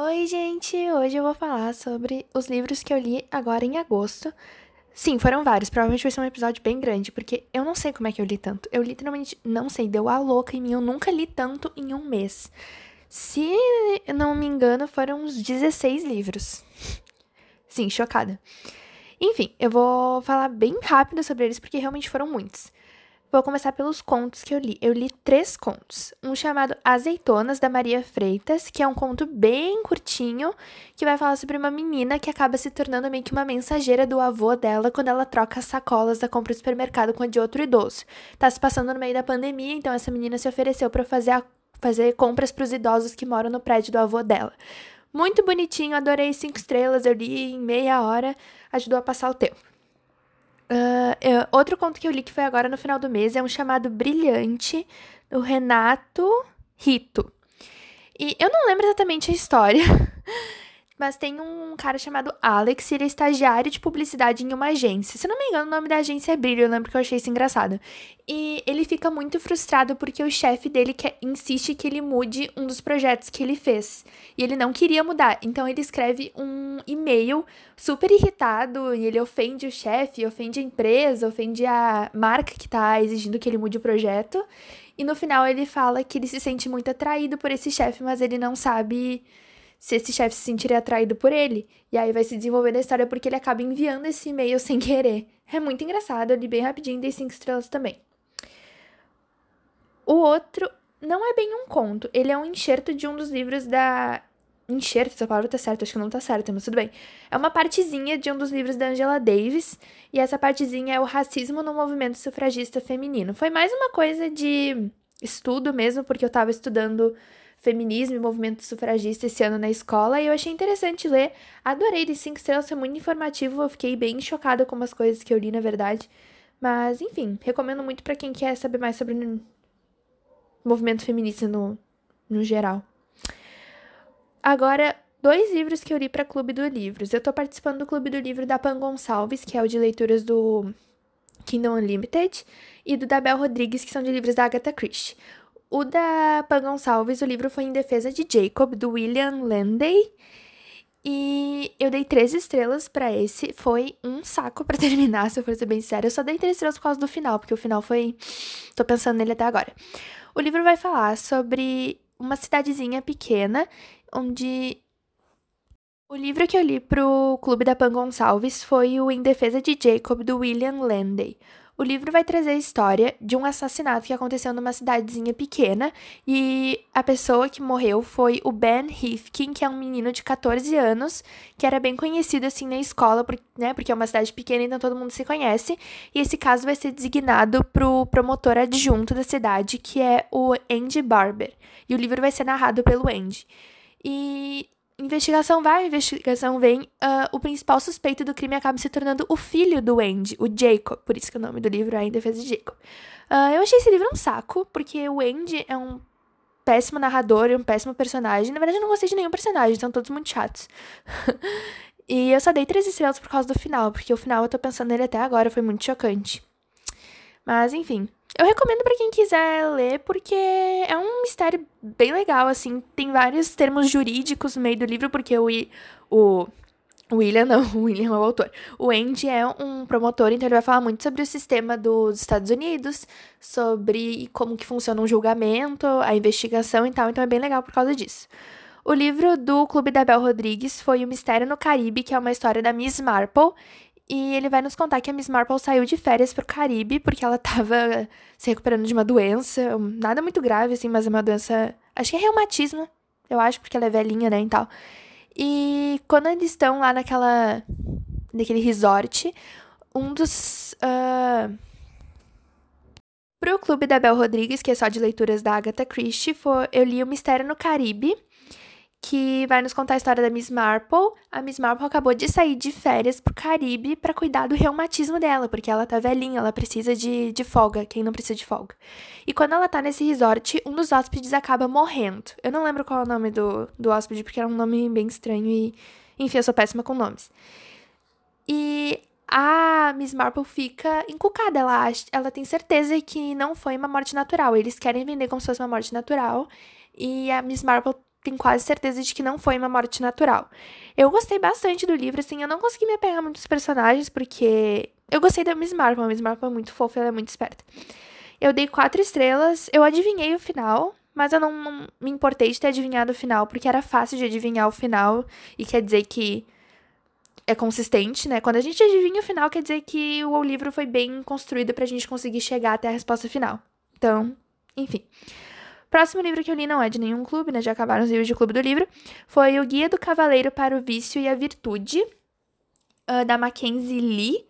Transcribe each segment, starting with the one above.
Oi, gente! Hoje eu vou falar sobre os livros que eu li agora em agosto. Sim, foram vários. Provavelmente vai ser um episódio bem grande, porque eu não sei como é que eu li tanto. Eu literalmente não sei, deu a louca em mim. Eu nunca li tanto em um mês. Se não me engano, foram uns 16 livros. Sim, chocada. Enfim, eu vou falar bem rápido sobre eles, porque realmente foram muitos. Vou começar pelos contos que eu li. Eu li três contos. Um chamado Azeitonas, da Maria Freitas, que é um conto bem curtinho, que vai falar sobre uma menina que acaba se tornando meio que uma mensageira do avô dela quando ela troca as sacolas da compra do supermercado com a de outro idoso. Tá se passando no meio da pandemia, então essa menina se ofereceu para fazer, fazer compras para os idosos que moram no prédio do avô dela. Muito bonitinho, adorei cinco estrelas, eu li em meia hora, ajudou a passar o tempo. Uh, eu, outro conto que eu li que foi agora no final do mês é um chamado Brilhante, do Renato Rito. E eu não lembro exatamente a história, mas tem um cara chamado Alex, ele é estagiário de publicidade em uma agência. Se não me engano, o nome da agência é Brilho, eu lembro que eu achei isso engraçado. E ele fica muito frustrado porque o chefe dele quer, insiste que ele mude um dos projetos que ele fez. E ele não queria mudar. Então ele escreve um e-mail super irritado e ele ofende o chefe, ofende a empresa, ofende a marca que tá exigindo que ele mude o projeto. E no final ele fala que ele se sente muito atraído por esse chefe, mas ele não sabe se esse chefe se sentiria atraído por ele. E aí vai se desenvolvendo a história porque ele acaba enviando esse e-mail sem querer. É muito engraçado, eu li bem rapidinho, dei cinco estrelas também. O outro não é bem um conto, ele é um enxerto de um dos livros da. Enxerto, essa palavra tá certa, acho que não tá certa, mas tudo bem. É uma partezinha de um dos livros da Angela Davis, e essa partezinha é o racismo no movimento sufragista feminino. Foi mais uma coisa de estudo mesmo, porque eu tava estudando feminismo e movimento sufragista esse ano na escola e eu achei interessante ler. Adorei de cinco estrelas, foi muito informativo, eu fiquei bem chocada com as coisas que eu li, na verdade. Mas, enfim, recomendo muito para quem quer saber mais sobre o movimento feminista no, no geral. Agora, dois livros que eu li para Clube do Livros. Eu tô participando do Clube do Livro da Pan Gonçalves, que é o de leituras do Kingdom Unlimited, e do da Bel Rodrigues, que são de livros da Agatha Christie. O da Pan Gonçalves, o livro foi em defesa de Jacob, do William Landay. E eu dei três estrelas para esse. Foi um saco para terminar, se eu for ser bem sério. Eu só dei três estrelas por causa do final, porque o final foi. Tô pensando nele até agora. O livro vai falar sobre uma cidadezinha pequena, onde. O livro que eu li pro Clube da Pan Gonçalves foi o Em Defesa de Jacob, do William Landay. O livro vai trazer a história de um assassinato que aconteceu numa cidadezinha pequena e a pessoa que morreu foi o Ben Hifkin, que é um menino de 14 anos, que era bem conhecido assim na escola, né, porque é uma cidade pequena, então todo mundo se conhece. E esse caso vai ser designado pro promotor adjunto da cidade, que é o Andy Barber. E o livro vai ser narrado pelo Andy. E investigação vai, investigação vem, uh, o principal suspeito do crime acaba se tornando o filho do Andy, o Jacob. Por isso que o nome do livro é Em Defesa de Jacob. Uh, eu achei esse livro um saco, porque o Andy é um péssimo narrador e um péssimo personagem. Na verdade, eu não gostei de nenhum personagem, são todos muito chatos. e eu só dei três estrelas por causa do final, porque o final eu tô pensando nele até agora, foi muito chocante. Mas, enfim, eu recomendo para quem quiser ler, porque é um mistério bem legal, assim. Tem vários termos jurídicos no meio do livro, porque o, o William, não, o William é o autor. O Andy é um promotor, então ele vai falar muito sobre o sistema dos Estados Unidos, sobre como que funciona um julgamento, a investigação e tal, então é bem legal por causa disso. O livro do Clube da Bel Rodrigues foi O Mistério no Caribe, que é uma história da Miss Marple, e ele vai nos contar que a Miss Marple saiu de férias pro Caribe porque ela tava se recuperando de uma doença, nada muito grave, assim, mas é uma doença. Acho que é reumatismo, eu acho, porque ela é velhinha, né, e tal. E quando eles estão lá naquela. naquele resort, um dos. Uh... Pro clube da Bel Rodrigues, que é só de leituras da Agatha Christie, foi, eu li O Mistério no Caribe que vai nos contar a história da Miss Marple. A Miss Marple acabou de sair de férias pro Caribe para cuidar do reumatismo dela, porque ela tá velhinha, ela precisa de, de folga, quem não precisa de folga. E quando ela tá nesse resort, um dos hóspedes acaba morrendo. Eu não lembro qual é o nome do, do hóspede, porque era um nome bem estranho e. Enfim, eu sou péssima com nomes. E a Miss Marple fica encucada. Ela, ela tem certeza que não foi uma morte natural. Eles querem vender como se fosse uma morte natural. E a Miss Marple tem quase certeza de que não foi uma morte natural. Eu gostei bastante do livro, assim, eu não consegui me apegar muito aos personagens, porque eu gostei da Miss Marple, a Miss Marple é muito fofa, ela é muito esperta. Eu dei quatro estrelas, eu adivinhei o final, mas eu não, não me importei de ter adivinhado o final, porque era fácil de adivinhar o final, e quer dizer que é consistente, né? Quando a gente adivinha o final, quer dizer que o livro foi bem construído pra gente conseguir chegar até a resposta final. Então, enfim. Próximo livro que eu li não é de nenhum clube, né? Já acabaram os livros de clube do livro. Foi O Guia do Cavaleiro para o Vício e a Virtude, uh, da Mackenzie Lee.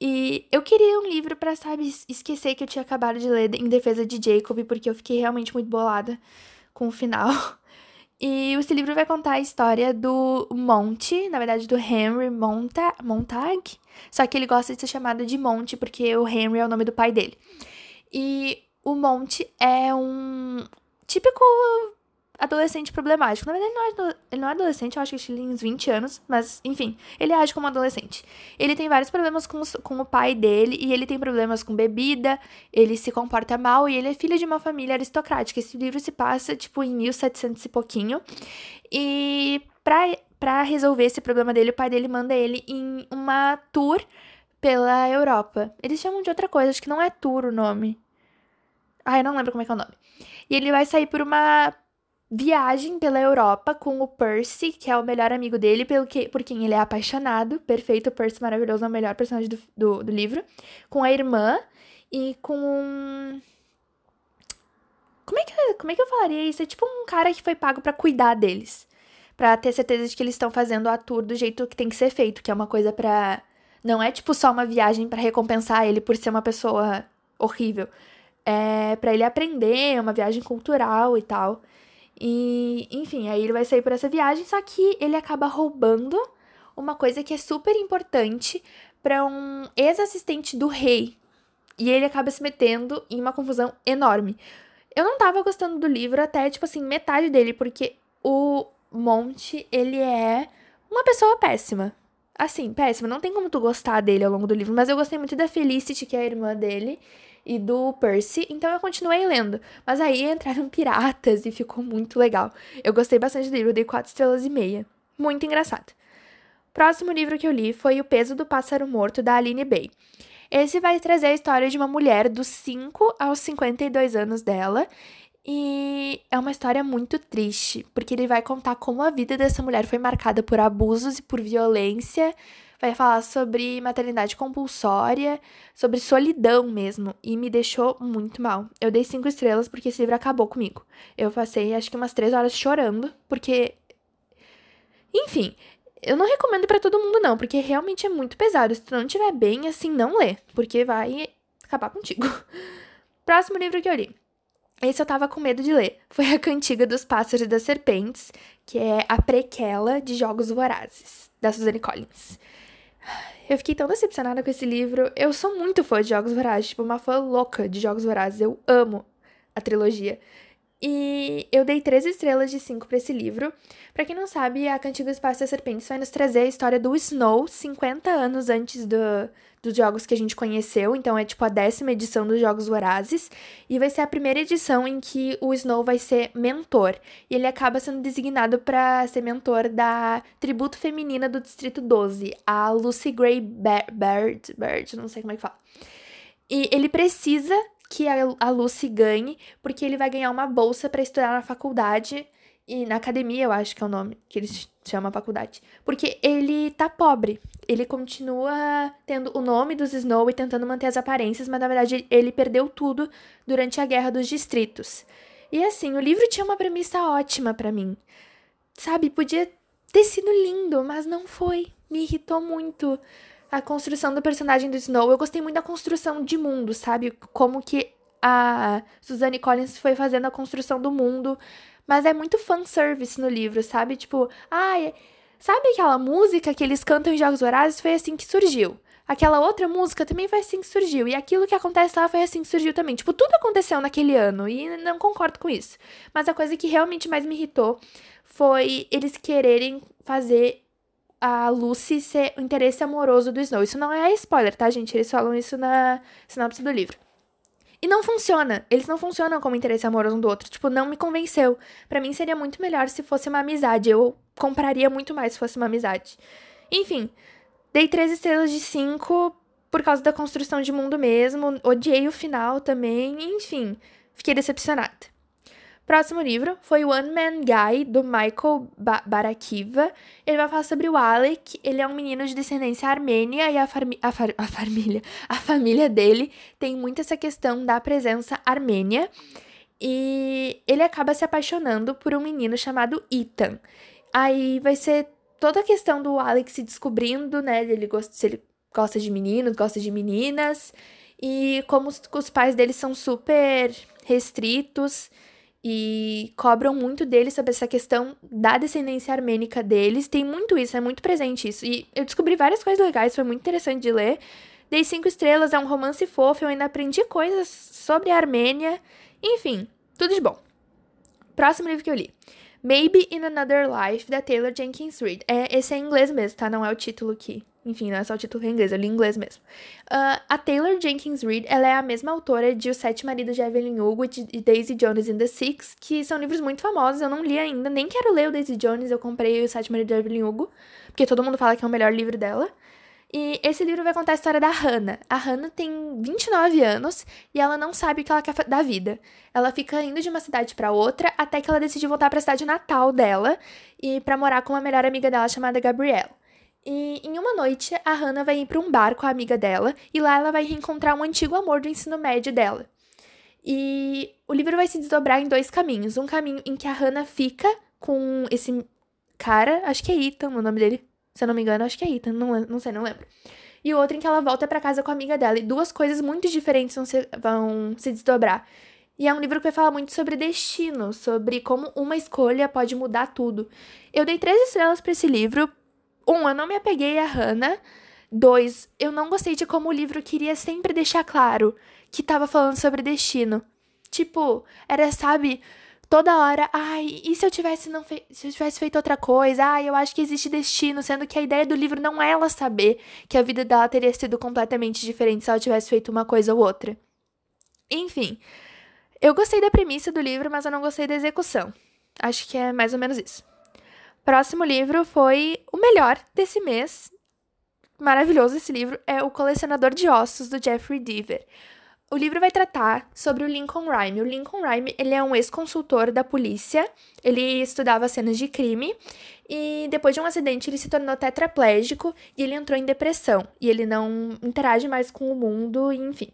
E eu queria um livro para, sabe, esquecer que eu tinha acabado de ler em defesa de Jacob, porque eu fiquei realmente muito bolada com o final. E esse livro vai contar a história do Monte, na verdade do Henry Monta Montag, só que ele gosta de ser chamado de Monte porque o Henry é o nome do pai dele. E o Monte é um típico adolescente problemático. Na verdade, ele não é, ele não é adolescente, eu acho que ele tem uns 20 anos, mas enfim, ele age como adolescente. Ele tem vários problemas com, com o pai dele e ele tem problemas com bebida, ele se comporta mal e ele é filho de uma família aristocrática. Esse livro se passa, tipo, em 1700 e pouquinho. E pra, pra resolver esse problema dele, o pai dele manda ele em uma tour pela Europa. Eles chamam de outra coisa, acho que não é tour o nome. Ah, eu não lembro como é que é o nome. E ele vai sair por uma viagem pela Europa com o Percy, que é o melhor amigo dele, pelo que, por quem ele é apaixonado. Perfeito, o Percy maravilhoso, é o melhor personagem do, do, do livro. Com a irmã e com. Como é, que, como é que eu falaria isso? É tipo um cara que foi pago para cuidar deles. para ter certeza de que eles estão fazendo a tour do jeito que tem que ser feito, que é uma coisa pra. Não é tipo só uma viagem para recompensar ele por ser uma pessoa horrível. É para ele aprender, é uma viagem cultural e tal. E, enfim, aí ele vai sair por essa viagem, só que ele acaba roubando uma coisa que é super importante para um ex-assistente do rei. E ele acaba se metendo em uma confusão enorme. Eu não tava gostando do livro até, tipo assim, metade dele, porque o Monte, ele é uma pessoa péssima. Assim, péssima. Não tem como tu gostar dele ao longo do livro, mas eu gostei muito da Felicity, que é a irmã dele e do Percy, então eu continuei lendo. Mas aí entraram piratas e ficou muito legal. Eu gostei bastante do livro, dei quatro estrelas e meia. Muito engraçado. Próximo livro que eu li foi O Peso do Pássaro Morto, da Aline Bay. Esse vai trazer a história de uma mulher dos 5 aos 52 anos dela. E é uma história muito triste, porque ele vai contar como a vida dessa mulher foi marcada por abusos e por violência vai falar sobre maternidade compulsória, sobre solidão mesmo, e me deixou muito mal. Eu dei cinco estrelas porque esse livro acabou comigo. Eu passei acho que umas três horas chorando, porque. Enfim, eu não recomendo para todo mundo, não, porque realmente é muito pesado. Se tu não estiver bem, assim, não lê, porque vai acabar contigo. Próximo livro que eu li. Esse eu tava com medo de ler. Foi A Cantiga dos Pássaros e das Serpentes, que é a prequela de Jogos Vorazes, da Suzanne Collins. Eu fiquei tão decepcionada com esse livro. Eu sou muito fã de Jogos Vorazes, tipo, uma fã louca de Jogos Vorazes. Eu amo a trilogia. E eu dei três estrelas de cinco para esse livro. Para quem não sabe, a Cantiga Espaço das Serpentes vai nos trazer a história do Snow 50 anos antes do, dos jogos que a gente conheceu. Então é tipo a décima edição dos Jogos Vorazes. E vai ser a primeira edição em que o Snow vai ser mentor. E ele acaba sendo designado para ser mentor da tributo feminina do Distrito 12, a Lucy Gray Bird. Bird, não sei como é que fala. E ele precisa que a Lucy ganhe, porque ele vai ganhar uma bolsa para estudar na faculdade e na academia, eu acho que é o nome que eles chamam a faculdade. Porque ele tá pobre. Ele continua tendo o nome dos Snow e tentando manter as aparências, mas na verdade ele perdeu tudo durante a Guerra dos Distritos. E assim, o livro tinha uma premissa ótima para mim. Sabe, podia ter sido lindo, mas não foi. Me irritou muito a construção do personagem do Snow. Eu gostei muito da construção de mundo, sabe? Como que a Suzanne Collins foi fazendo a construção do mundo. Mas é muito fanservice no livro, sabe? Tipo, ai, sabe aquela música que eles cantam em Jogos Vorazes? Foi assim que surgiu. Aquela outra música também foi assim que surgiu. E aquilo que acontece lá foi assim que surgiu também. Tipo, tudo aconteceu naquele ano. E não concordo com isso. Mas a coisa que realmente mais me irritou foi eles quererem fazer a Lucy ser o interesse amoroso do Snow. Isso não é spoiler, tá, gente? Eles falam isso na sinopse do livro. E não funciona. Eles não funcionam como interesse amoroso um do outro. Tipo, não me convenceu. Para mim seria muito melhor se fosse uma amizade. Eu compraria muito mais se fosse uma amizade. Enfim, dei três estrelas de cinco por causa da construção de mundo mesmo. Odiei o final também. Enfim, fiquei decepcionada. Próximo livro foi One Man Guy, do Michael ba Barakiva. Ele vai falar sobre o Alec. Ele é um menino de descendência armênia e a, a, a família, a família dele tem muito essa questão da presença armênia. E ele acaba se apaixonando por um menino chamado Ethan. Aí vai ser toda a questão do Alex se descobrindo, né? Ele gosta, se ele gosta de meninos, gosta de meninas. E como os, os pais dele são super restritos e cobram muito deles sobre essa questão da descendência armênica deles. Tem muito isso, é muito presente isso. E eu descobri várias coisas legais, foi muito interessante de ler. Dei cinco estrelas, é um romance fofo, eu ainda aprendi coisas sobre a Armênia. Enfim, tudo de bom. Próximo livro que eu li. Maybe in Another Life, da Taylor Jenkins Reid. É, esse é em inglês mesmo, tá? Não é o título aqui. Enfim, não é só o título em inglês, eu li em inglês mesmo. Uh, a Taylor Jenkins Reid, ela é a mesma autora de Os Sete Maridos de Evelyn Hugo e Daisy Jones in the Six, que são livros muito famosos, eu não li ainda, nem quero ler o Daisy Jones, eu comprei Os Sete Maridos de Evelyn Hugo, porque todo mundo fala que é o melhor livro dela. E esse livro vai contar a história da Hannah. A Hannah tem 29 anos e ela não sabe o que ela quer da vida. Ela fica indo de uma cidade para outra até que ela decide voltar para a cidade natal dela e para morar com uma melhor amiga dela chamada Gabrielle. E em uma noite, a Hannah vai ir para um bar com a amiga dela e lá ela vai reencontrar um antigo amor do ensino médio dela. E o livro vai se desdobrar em dois caminhos. Um caminho em que a Hannah fica com esse cara, acho que é Ethan o nome dele, se eu não me engano, acho que é Ethan, não, não sei, não lembro. E o outro em que ela volta para casa com a amiga dela. E duas coisas muito diferentes vão se, vão se desdobrar. E é um livro que vai falar muito sobre destino, sobre como uma escolha pode mudar tudo. Eu dei três estrelas para esse livro. Um, eu não me apeguei a Hannah. Dois, eu não gostei de como o livro queria sempre deixar claro que tava falando sobre destino. Tipo, era, sabe, toda hora, ai, e se eu tivesse não se eu tivesse feito outra coisa? Ai, eu acho que existe destino, sendo que a ideia do livro não é ela saber que a vida dela teria sido completamente diferente se ela tivesse feito uma coisa ou outra. Enfim, eu gostei da premissa do livro, mas eu não gostei da execução. Acho que é mais ou menos isso. Próximo livro foi o melhor desse mês. Maravilhoso esse livro, é O Colecionador de Ossos, do Jeffrey Deaver. O livro vai tratar sobre o Lincoln Rhyme. O Lincoln Rhyme, ele é um ex-consultor da polícia. Ele estudava cenas de crime e depois de um acidente ele se tornou tetraplégico e ele entrou em depressão e ele não interage mais com o mundo, enfim.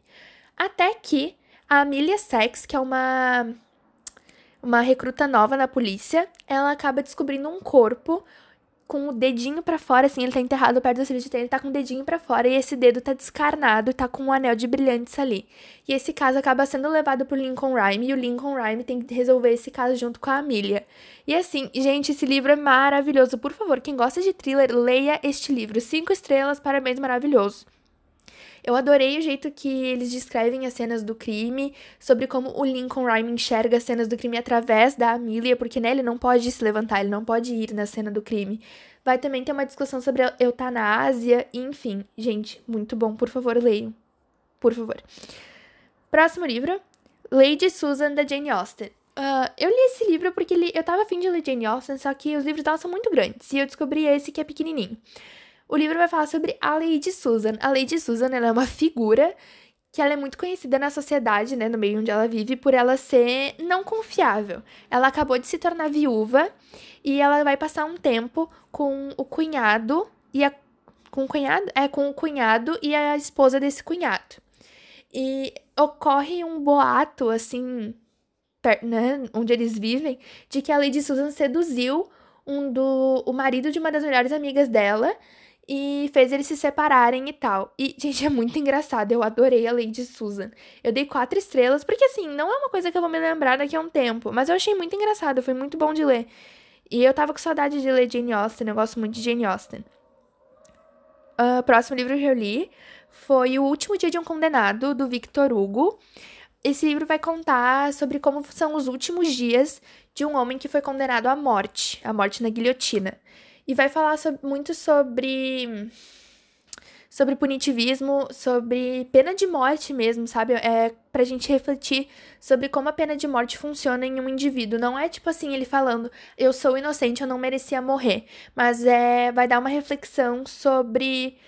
Até que a Amelia Sachs, que é uma uma recruta nova na polícia, ela acaba descobrindo um corpo com o dedinho para fora, assim, ele tá enterrado perto do de ele tá com o dedinho para fora e esse dedo tá descarnado e tá com um anel de brilhantes ali. E esse caso acaba sendo levado pro Lincoln Rhyme e o Lincoln Rhyme tem que resolver esse caso junto com a Amelia. E assim, gente, esse livro é maravilhoso. Por favor, quem gosta de thriller, leia este livro. Cinco estrelas, parabéns, maravilhoso. Eu adorei o jeito que eles descrevem as cenas do crime, sobre como o Lincoln Rhyme enxerga as cenas do crime através da Amelia, porque né, ele não pode se levantar, ele não pode ir na cena do crime. Vai também ter uma discussão sobre a eutanásia, enfim. Gente, muito bom, por favor, leiam. Por favor. Próximo livro, Lady Susan, da Jane Austen. Uh, eu li esse livro porque li, eu tava afim de ler Jane Austen, só que os livros dela são muito grandes, e eu descobri esse que é pequenininho. O livro vai falar sobre a Lady Susan. A Lady Susan ela é uma figura que ela é muito conhecida na sociedade, né, no meio onde ela vive, por ela ser não confiável. Ela acabou de se tornar viúva e ela vai passar um tempo com o cunhado e a com o cunhado, é com o cunhado e a esposa desse cunhado. E ocorre um boato assim, né, onde eles vivem, de que a Lady Susan seduziu um do o marido de uma das melhores amigas dela e fez eles se separarem e tal. E, gente, é muito engraçado. Eu adorei a Lady Susan. Eu dei quatro estrelas, porque, assim, não é uma coisa que eu vou me lembrar daqui a um tempo. Mas eu achei muito engraçado, foi muito bom de ler. E eu tava com saudade de ler Jane Austen, eu gosto muito de Jane Austen. O uh, próximo livro que eu li foi O Último Dia de um Condenado, do Victor Hugo. Esse livro vai contar sobre como são os últimos dias de um homem que foi condenado à morte, à morte na guilhotina. E vai falar muito sobre sobre punitivismo, sobre pena de morte mesmo, sabe? É pra gente refletir sobre como a pena de morte funciona em um indivíduo. Não é tipo assim, ele falando, eu sou inocente, eu não merecia morrer. Mas é. Vai dar uma reflexão sobre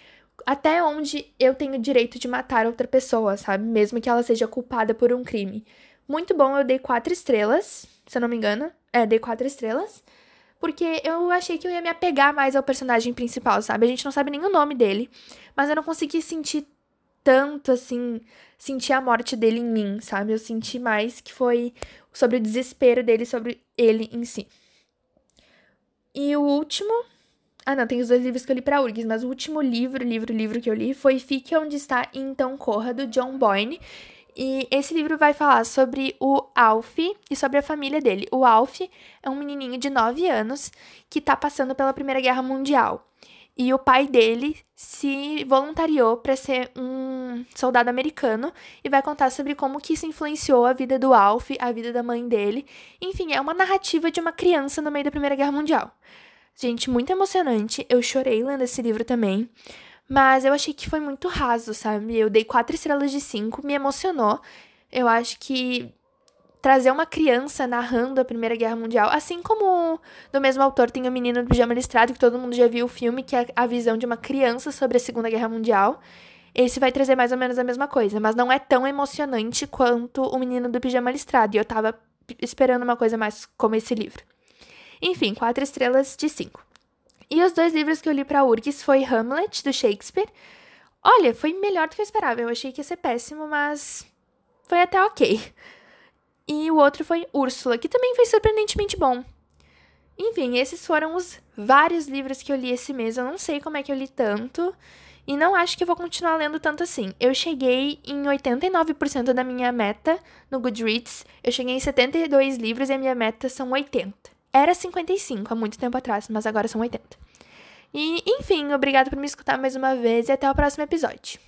até onde eu tenho direito de matar outra pessoa, sabe? Mesmo que ela seja culpada por um crime. Muito bom, eu dei quatro estrelas, se eu não me engano. É, dei quatro estrelas. Porque eu achei que eu ia me apegar mais ao personagem principal, sabe? A gente não sabe nem o nome dele, mas eu não consegui sentir tanto assim, sentir a morte dele em mim, sabe? Eu senti mais que foi sobre o desespero dele sobre ele em si. E o último. Ah, não, tem os dois livros que eu li pra URGS, mas o último livro, livro, livro que eu li foi Fique Onde Está e Então Corra, do John Boyne. E esse livro vai falar sobre o Alf e sobre a família dele. O Alf é um menininho de 9 anos que está passando pela Primeira Guerra Mundial. E o pai dele se voluntariou para ser um soldado americano e vai contar sobre como que isso influenciou a vida do Alf, a vida da mãe dele. Enfim, é uma narrativa de uma criança no meio da Primeira Guerra Mundial. Gente, muito emocionante. Eu chorei lendo esse livro também. Mas eu achei que foi muito raso, sabe? Eu dei quatro estrelas de cinco, me emocionou. Eu acho que trazer uma criança narrando a Primeira Guerra Mundial, assim como no mesmo autor tem o Menino do Pijama Listrado, que todo mundo já viu o filme, que é a visão de uma criança sobre a Segunda Guerra Mundial. Esse vai trazer mais ou menos a mesma coisa, mas não é tão emocionante quanto o Menino do Pijama Listrado, e eu tava esperando uma coisa mais como esse livro. Enfim, quatro estrelas de cinco. E os dois livros que eu li pra URGS foi Hamlet, do Shakespeare. Olha, foi melhor do que eu esperava. Eu achei que ia ser péssimo, mas foi até ok. E o outro foi Úrsula, que também foi surpreendentemente bom. Enfim, esses foram os vários livros que eu li esse mês. Eu não sei como é que eu li tanto. E não acho que eu vou continuar lendo tanto assim. Eu cheguei em 89% da minha meta no Goodreads. Eu cheguei em 72 livros e a minha meta são 80. Era 55 há muito tempo atrás, mas agora são 80. E, enfim, obrigado por me escutar mais uma vez e até o próximo episódio.